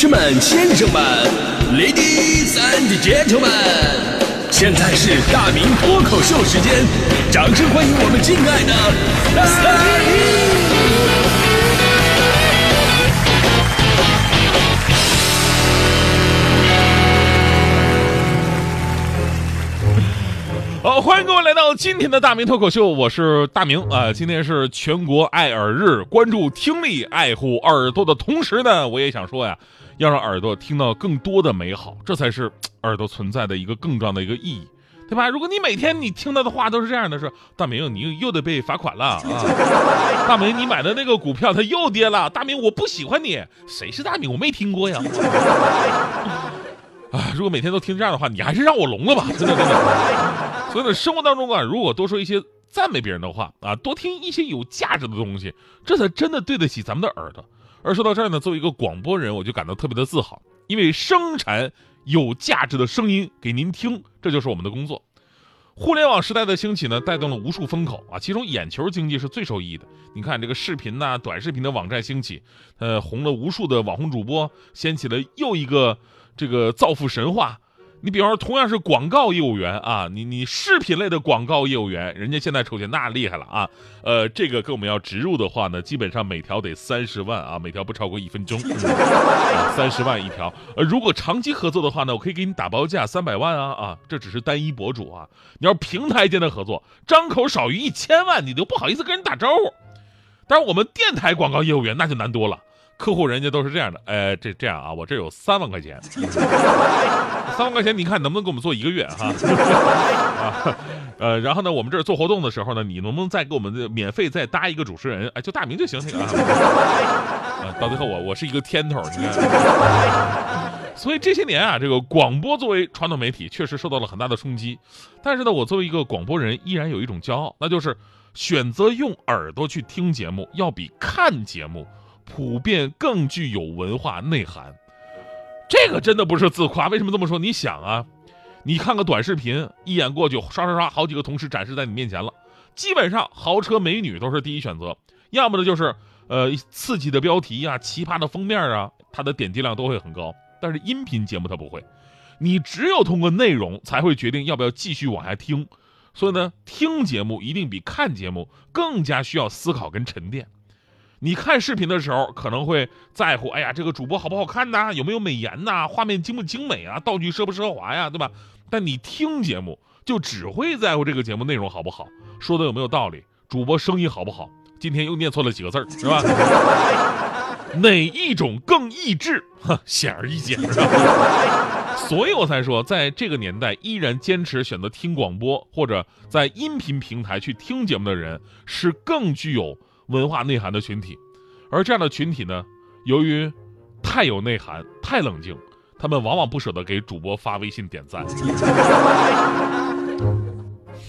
士们、先生们，Ladies and Gentlemen，现在是大明脱口秀时间，掌声欢迎我们敬爱的大明！好，欢迎各位来到今天的大明脱口秀，我是大明啊、今天是全国爱耳日，关注听力，爱护耳朵的同时呢，我也想说呀，要让耳朵听到更多的美好，这才是耳朵存在的一个更重要的一个意义。对吧？如果你每天你听到的话都是这样的，是大明，你又得被罚款了啊！大明，你买的那个股票它又跌了，大明，我不喜欢你，谁是大明？我没听过呀。啊，如果每天都听这样的话，你还是让我聋了吧，真的真的。所以呢，生活当中啊，如果多说一些赞美别人的话啊，多听一些有价值的东西，这才真的对得起咱们的耳朵。而说到这儿呢，作为一个广播人，我就感到特别的自豪，因为生产有价值的声音给您听，这就是我们的工作。互联网时代的兴起呢，带动了无数风口啊，其中眼球经济是最受益的。你看这个视频呐、短视频的网站兴起，呃，红了无数的网红主播，掀起了又一个这个造富神话。你比方说，同样是广告业务员啊，你你饰品类的广告业务员，人家现在抽钱那厉害了啊。呃，这个跟我们要植入的话呢，基本上每条得三十万啊，每条不超过一分钟，三十、万一条。呃，如果长期合作的话呢，我可以给你打包价三百万啊啊，这只是单一博主啊。你要平台间的合作，张口少于一千万，你都不好意思跟人打招呼。但是我们电台广告业务员那就难多了，客户人家都是这样的，呃，这这样啊，我这有三万块钱。三万块钱，你看能不能给我们做一个月哈？啊，呃，然后呢，我们这儿做活动的时候呢，你能不能再给我们这免费再搭一个主持人？哎，就大名就行，那个啊。啊，到最后我我是一个天头，你看。所以这些年啊，这个广播作为传统媒体，确实受到了很大的冲击。但是呢，我作为一个广播人，依然有一种骄傲，那就是选择用耳朵去听节目，要比看节目普遍更具有文化内涵。这个真的不是自夸，为什么这么说？你想啊，你看个短视频，一眼过去，刷刷刷，好几个同事展示在你面前了，基本上豪车美女都是第一选择，要么呢就是呃刺激的标题啊、奇葩的封面啊，它的点击量都会很高。但是音频节目它不会，你只有通过内容才会决定要不要继续往下听。所以呢，听节目一定比看节目更加需要思考跟沉淀。你看视频的时候，可能会在乎，哎呀，这个主播好不好看呐？有没有美颜呐？画面精不精美啊？道具奢不奢华呀？对吧？但你听节目，就只会在乎这个节目内容好不好，说的有没有道理，主播声音好不好？今天又念错了几个字儿，是吧？哪一种更益智？哼，显而易见，所以我才说，在这个年代，依然坚持选择听广播或者在音频平台去听节目的人，是更具有文化内涵的群体。而这样的群体呢，由于太有内涵、太冷静，他们往往不舍得给主播发微信点赞。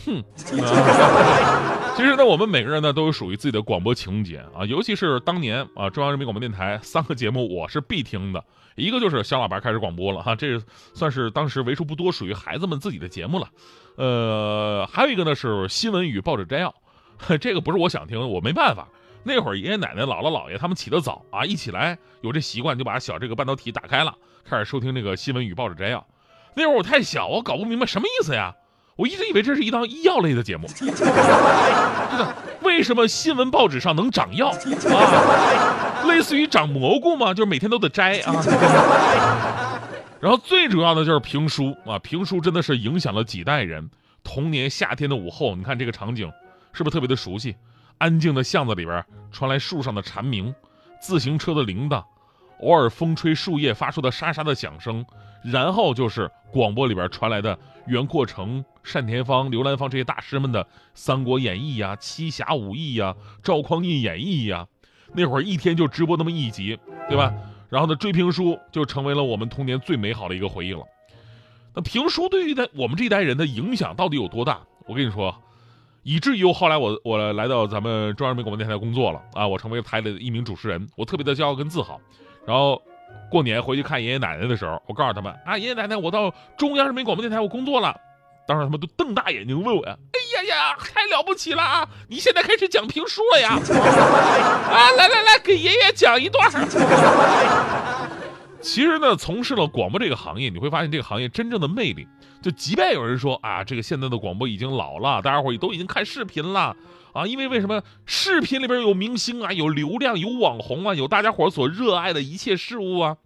哼。其实呢，我们每个人呢都有属于自己的广播情节啊，尤其是当年啊，中央人民广播电台三个节目我是必听的，一个就是小喇叭开始广播了哈，这是算是当时为数不多属于孩子们自己的节目了。呃，还有一个呢是新闻与报纸摘要，这个不是我想听，我没办法。那会儿爷爷奶奶、姥姥姥爷他们起得早啊，一起来有这习惯，就把小这个半导体打开了，开始收听那个新闻与报纸摘要。那会儿我太小，我搞不明白什么意思呀。我一直以为这是一档医药类的节目，为什么新闻报纸上能长药啊？类似于长蘑菇吗？就是每天都得摘啊。然后最主要的就是评书啊，评书真的是影响了几代人。童年夏天的午后，你看这个场景是不是特别的熟悉？安静的巷子里边传来树上的蝉鸣，自行车的铃铛，偶尔风吹树叶发出的沙沙的响声，然后就是广播里边传来的袁阔成、单田芳、刘兰芳这些大师们的《三国演义》呀、《七侠五义》呀、《赵匡胤演义》呀，那会儿一天就直播那么一集，对吧？然后呢，追评书就成为了我们童年最美好的一个回忆了。那评书对于的我们这一代人的影响到底有多大？我跟你说，以至于后来我我来到咱们中央人民广播电台工作了啊，我成为台里的一名主持人，我特别的骄傲跟自豪。然后过年回去看爷爷奶奶的时候，我告诉他们啊，爷爷奶奶，我到中央人民广播电台我工作了。当时他们都瞪大眼睛问我呀，哎呀呀，太了不起了啊！你现在开始讲评书了呀？啊，来来来，给爷爷讲一段。其实呢，从事了广播这个行业，你会发现这个行业真正的魅力。就即便有人说啊，这个现在的广播已经老了，大家伙儿都已经看视频了啊，因为为什么视频里边有明星啊，有流量，有网红啊，有大家伙儿所热爱的一切事物啊。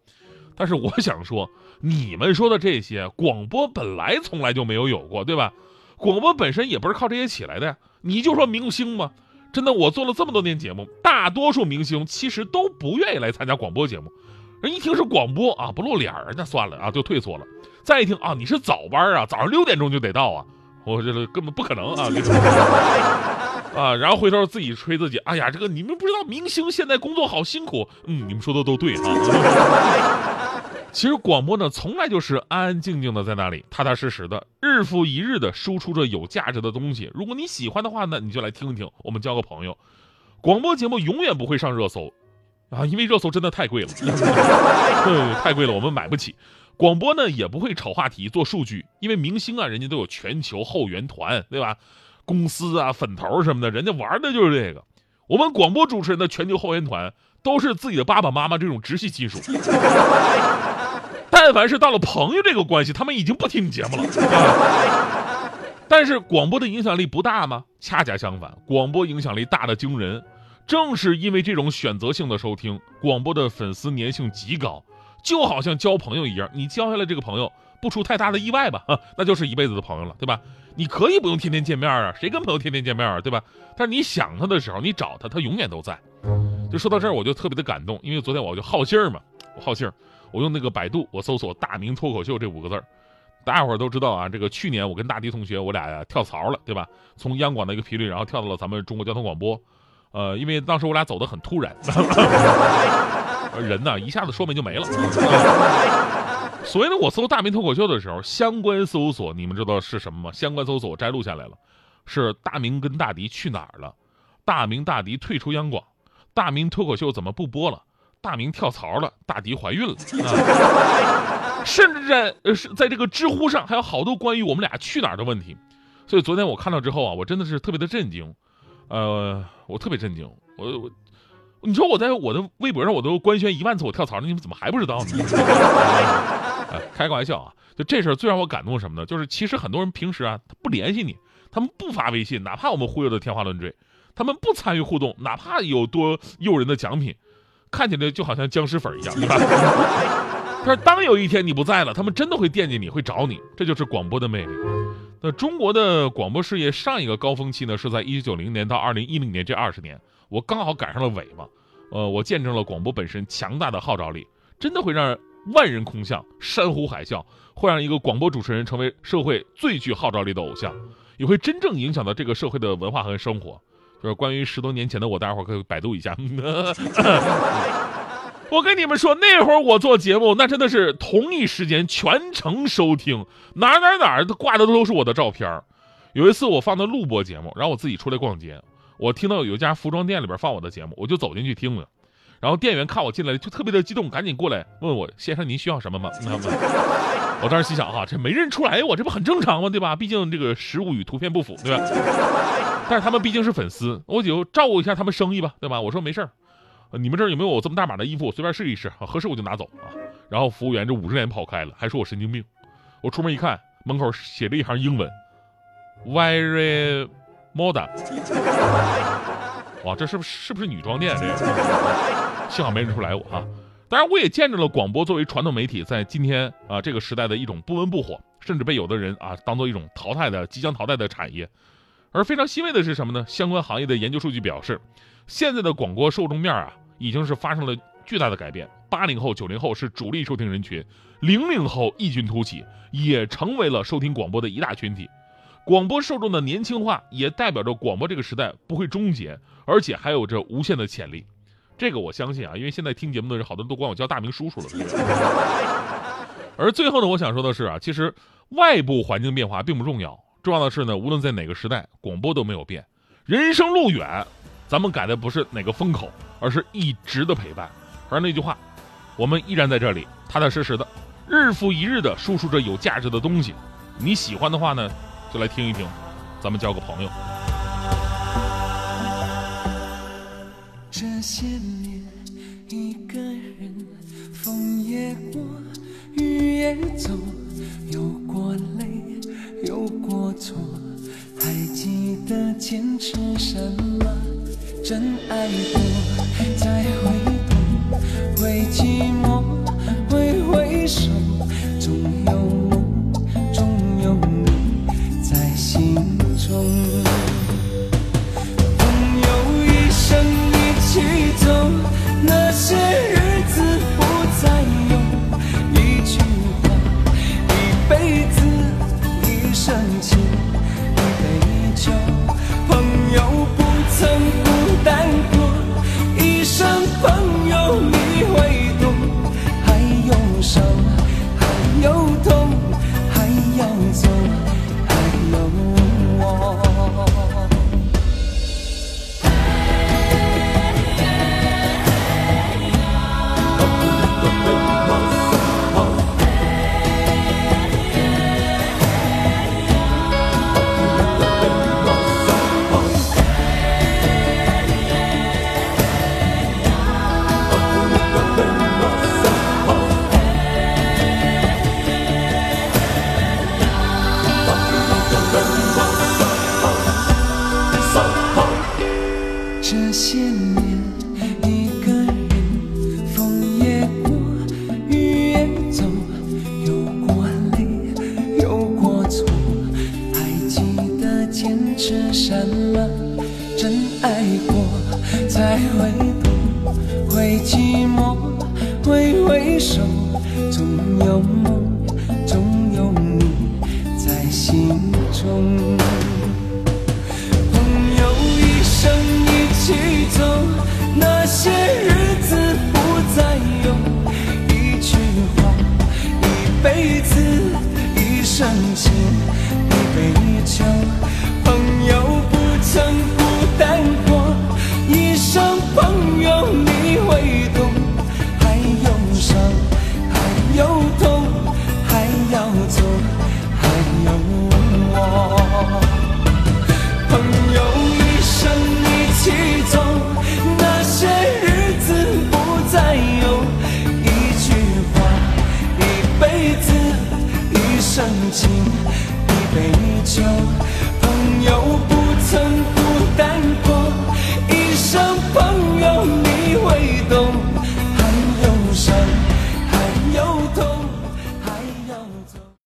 但是我想说，你们说的这些，广播本来从来就没有有过，对吧？广播本身也不是靠这些起来的呀。你就说明星嘛，真的，我做了这么多年节目，大多数明星其实都不愿意来参加广播节目。人一听是广播啊，不露脸儿，那算了啊，就退缩了。再一听啊，你是早班啊，早上六点钟就得到啊，我觉得根本不可能啊，啊，然后回头自己吹自己，哎呀，这个你们不知道，明星现在工作好辛苦。嗯，你们说的都对哈。其实广播呢，从来就是安安静静的在那里，踏踏实实的，日复一日的输出着有价值的东西。如果你喜欢的话呢，你就来听一听，我们交个朋友。广播节目永远不会上热搜。啊，因为热搜真的太贵了，对，太贵了，我们买不起。广播呢也不会炒话题、做数据，因为明星啊，人家都有全球后援团，对吧？公司啊、粉头什么的，人家玩的就是这个。我们广播主持人的全球后援团都是自己的爸爸妈妈这种直系亲属。但凡是到了朋友这个关系，他们已经不听你节目了。但是广播的影响力不大吗？恰恰相反，广播影响力大的惊人。正是因为这种选择性的收听，广播的粉丝粘性极高，就好像交朋友一样，你交下来这个朋友，不出太大的意外吧，那就是一辈子的朋友了，对吧？你可以不用天天见面啊，谁跟朋友天天见面啊，对吧？但是你想他的时候，你找他，他永远都在。就说到这儿，我就特别的感动，因为昨天我就好信儿嘛，我好信儿，我用那个百度，我搜索“大明脱口秀”这五个字儿，大家伙儿都知道啊，这个去年我跟大迪同学，我俩呀跳槽了，对吧？从央广的一个频率，然后跳到了咱们中国交通广播。呃，因为当时我俩走的很突然，人呢一下子说没就没了。所以呢，我搜大明脱口秀的时候，相关搜索你们知道是什么吗？相关搜索我摘录下来了，是大明跟大迪去哪儿了？大明大迪退出央广，大明脱口秀怎么不播了？大明跳槽了，大迪怀孕了。啊甚至在呃是在这个知乎上还有好多关于我们俩去哪儿的问题。所以昨天我看到之后啊，我真的是特别的震惊。呃，我特别震惊，我我，你说我在我的微博上我都官宣一万次我跳槽了，你们怎么还不知道呢？开个玩笑啊，就这事儿最让我感动什么呢？就是其实很多人平时啊，他不联系你，他们不发微信，哪怕我们忽悠的天花乱坠，他们不参与互动，哪怕有多诱人的奖品，看起来就好像僵尸粉一样，对吧？但是当有一天你不在了，他们真的会惦记你，会找你，这就是广播的魅力。那中国的广播事业上一个高峰期呢，是在一九九零年到二零一零年这二十年，我刚好赶上了尾巴，呃，我见证了广播本身强大的号召力，真的会让万人空巷、山呼海啸，会让一个广播主持人成为社会最具号召力的偶像，也会真正影响到这个社会的文化和生活。就是关于十多年前的我，大家伙可以百度一下。我跟你们说，那会儿我做节目，那真的是同一时间全程收听，哪哪哪儿挂的都是我的照片有一次我放的录播节目，然后我自己出来逛街，我听到有一家服装店里边放我的节目，我就走进去听了。然后店员看我进来就特别的激动，赶紧过来问我：“先生，您需要什么吗？” 我当时心想哈，这没认出来我，这不很正常吗？对吧？毕竟这个实物与图片不符，对吧？但是他们毕竟是粉丝，我就照顾一下他们生意吧，对吧？我说没事儿。你们这儿有没有我这么大码的衣服？我随便试一试啊，合适我就拿走啊。然后服务员这捂着脸跑开了，还说我神经病。我出门一看，门口写着一行英文：Very modern。哇，这是不是是不是女装店？幸好没认出来我啊。当然，我也见证了广播作为传统媒体在今天啊这个时代的一种不温不火，甚至被有的人啊当做一种淘汰的、即将淘汰的产业。而非常欣慰的是什么呢？相关行业的研究数据表示，现在的广播受众面啊。已经是发生了巨大的改变。八零后、九零后是主力收听人群，零零后异军突起，也成为了收听广播的一大群体。广播受众的年轻化，也代表着广播这个时代不会终结，而且还有着无限的潜力。这个我相信啊，因为现在听节目的人，好多人都管我叫大明叔叔了。而最后呢，我想说的是啊，其实外部环境变化并不重要，重要的是呢，无论在哪个时代，广播都没有变。人生路远，咱们改的不是哪个风口，而是一直的陪伴。而那句话，我们依然在这里，踏踏实实的，日复一日的输出着有价值的东西。你喜欢的话呢，就来听一听，咱们交个朋友。这些年，一个人，风也过，雨也走，有过泪，有过错，还记得坚持什么？真爱过才会懂。坚持什么？真爱过才会懂，会寂寞，挥挥手，总有梦，总有你在心中。朋友一生一起走，那些日子不再有。一句话，一辈子，一生情，一杯酒。